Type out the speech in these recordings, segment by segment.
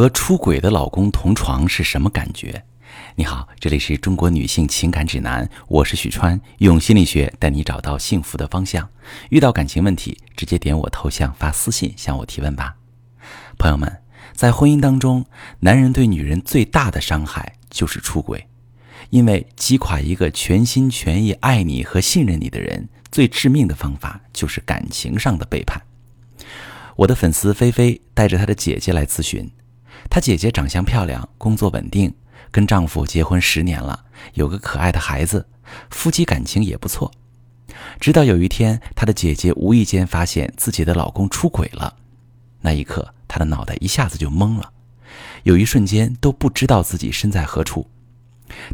和出轨的老公同床是什么感觉？你好，这里是中国女性情感指南，我是许川，用心理学带你找到幸福的方向。遇到感情问题，直接点我头像发私信向我提问吧。朋友们，在婚姻当中，男人对女人最大的伤害就是出轨，因为击垮一个全心全意爱你和信任你的人，最致命的方法就是感情上的背叛。我的粉丝菲菲带着她的姐姐来咨询。她姐姐长相漂亮，工作稳定，跟丈夫结婚十年了，有个可爱的孩子，夫妻感情也不错。直到有一天，她的姐姐无意间发现自己的老公出轨了，那一刻，她的脑袋一下子就懵了，有一瞬间都不知道自己身在何处。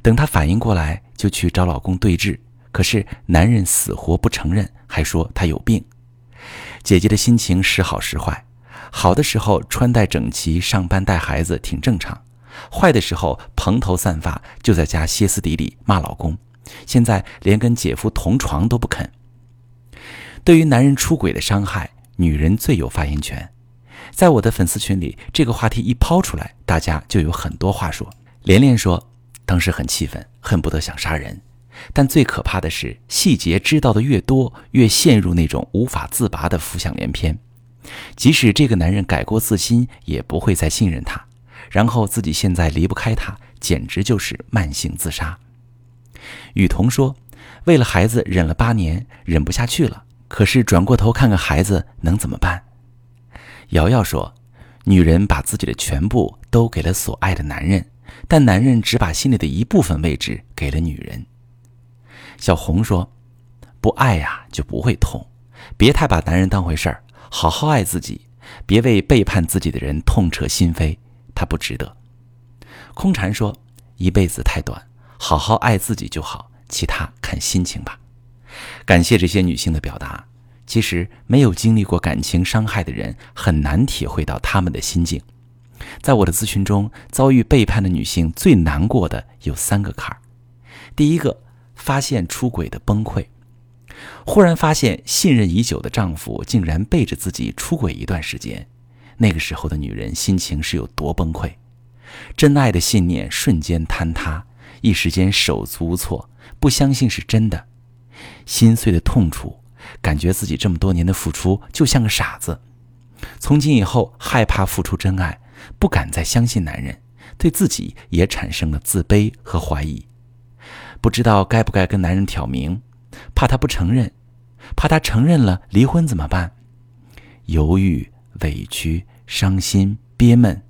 等她反应过来，就去找老公对峙，可是男人死活不承认，还说她有病。姐姐的心情时好时坏。好的时候穿戴整齐，上班带孩子挺正常；坏的时候蓬头散发，就在家歇斯底里骂老公。现在连跟姐夫同床都不肯。对于男人出轨的伤害，女人最有发言权。在我的粉丝群里，这个话题一抛出来，大家就有很多话说。连连说，当时很气愤，恨不得想杀人。但最可怕的是，细节知道的越多，越陷入那种无法自拔的浮想联翩。即使这个男人改过自新，也不会再信任她。然后自己现在离不开他，简直就是慢性自杀。雨桐说：“为了孩子忍了八年，忍不下去了。可是转过头看看孩子，能怎么办？”瑶瑶说：“女人把自己的全部都给了所爱的男人，但男人只把心里的一部分位置给了女人。”小红说：“不爱呀，就不会痛。别太把男人当回事儿。”好好爱自己，别为背叛自己的人痛彻心扉，他不值得。空禅说：“一辈子太短，好好爱自己就好，其他看心情吧。”感谢这些女性的表达。其实，没有经历过感情伤害的人很难体会到他们的心境。在我的咨询中，遭遇背叛的女性最难过的有三个坎儿：第一个，发现出轨的崩溃。忽然发现信任已久的丈夫竟然背着自己出轨一段时间，那个时候的女人心情是有多崩溃？真爱的信念瞬间坍塌，一时间手足无措，不相信是真的，心碎的痛楚，感觉自己这么多年的付出就像个傻子。从今以后害怕付出真爱，不敢再相信男人，对自己也产生了自卑和怀疑，不知道该不该跟男人挑明。怕他不承认，怕他承认了离婚怎么办？犹豫、委屈、伤心、憋闷，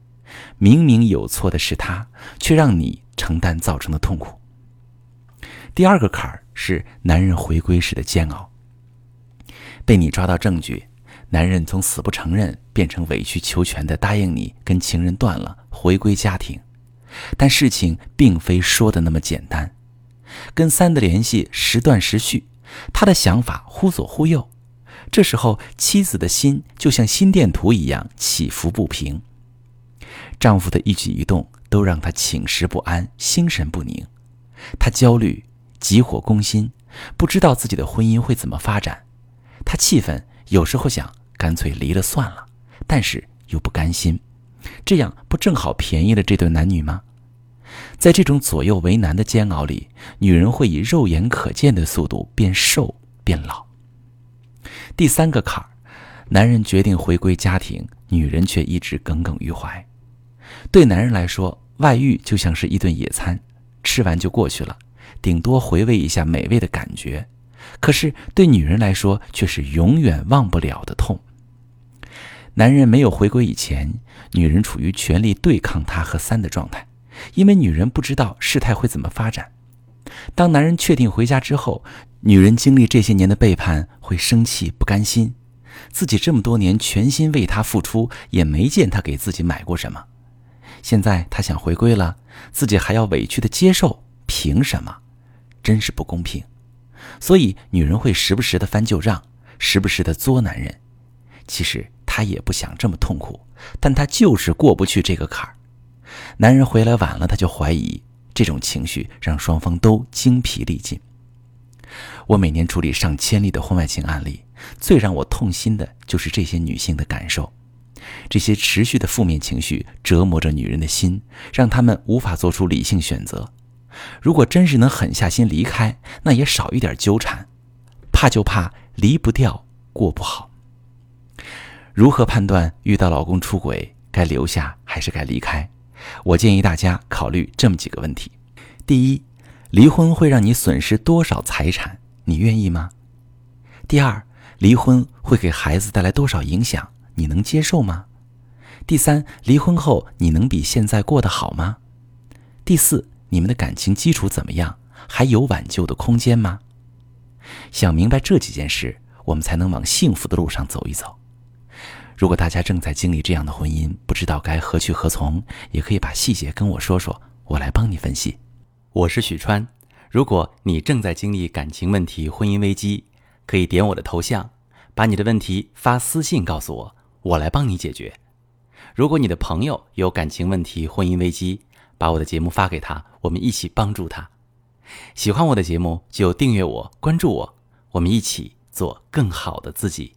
明明有错的是他，却让你承担造成的痛苦。第二个坎儿是男人回归时的煎熬。被你抓到证据，男人从死不承认变成委曲求全的答应你跟情人断了，回归家庭。但事情并非说的那么简单。跟三的联系时断时续，他的想法忽左忽右，这时候妻子的心就像心电图一样起伏不平。丈夫的一举一动都让她寝食不安，心神不宁，她焦虑，急火攻心，不知道自己的婚姻会怎么发展。她气愤，有时候想干脆离了算了，但是又不甘心，这样不正好便宜了这对男女吗？在这种左右为难的煎熬里，女人会以肉眼可见的速度变瘦变老。第三个坎儿，男人决定回归家庭，女人却一直耿耿于怀。对男人来说，外遇就像是一顿野餐，吃完就过去了，顶多回味一下美味的感觉；可是对女人来说，却是永远忘不了的痛。男人没有回归以前，女人处于全力对抗他和三的状态。因为女人不知道事态会怎么发展，当男人确定回家之后，女人经历这些年的背叛，会生气不甘心，自己这么多年全心为他付出，也没见他给自己买过什么，现在他想回归了，自己还要委屈的接受，凭什么？真是不公平。所以女人会时不时的翻旧账，时不时的作男人。其实她也不想这么痛苦，但她就是过不去这个坎儿。男人回来晚了，他就怀疑，这种情绪让双方都精疲力尽。我每年处理上千例的婚外情案例，最让我痛心的就是这些女性的感受。这些持续的负面情绪折磨着女人的心，让她们无法做出理性选择。如果真是能狠下心离开，那也少一点纠缠。怕就怕离不掉，过不好。如何判断遇到老公出轨该留下还是该离开？我建议大家考虑这么几个问题：第一，离婚会让你损失多少财产？你愿意吗？第二，离婚会给孩子带来多少影响？你能接受吗？第三，离婚后你能比现在过得好吗？第四，你们的感情基础怎么样？还有挽救的空间吗？想明白这几件事，我们才能往幸福的路上走一走。如果大家正在经历这样的婚姻，不知道该何去何从，也可以把细节跟我说说，我来帮你分析。我是许川，如果你正在经历感情问题、婚姻危机，可以点我的头像，把你的问题发私信告诉我，我来帮你解决。如果你的朋友有感情问题、婚姻危机，把我的节目发给他，我们一起帮助他。喜欢我的节目就订阅我、关注我，我们一起做更好的自己。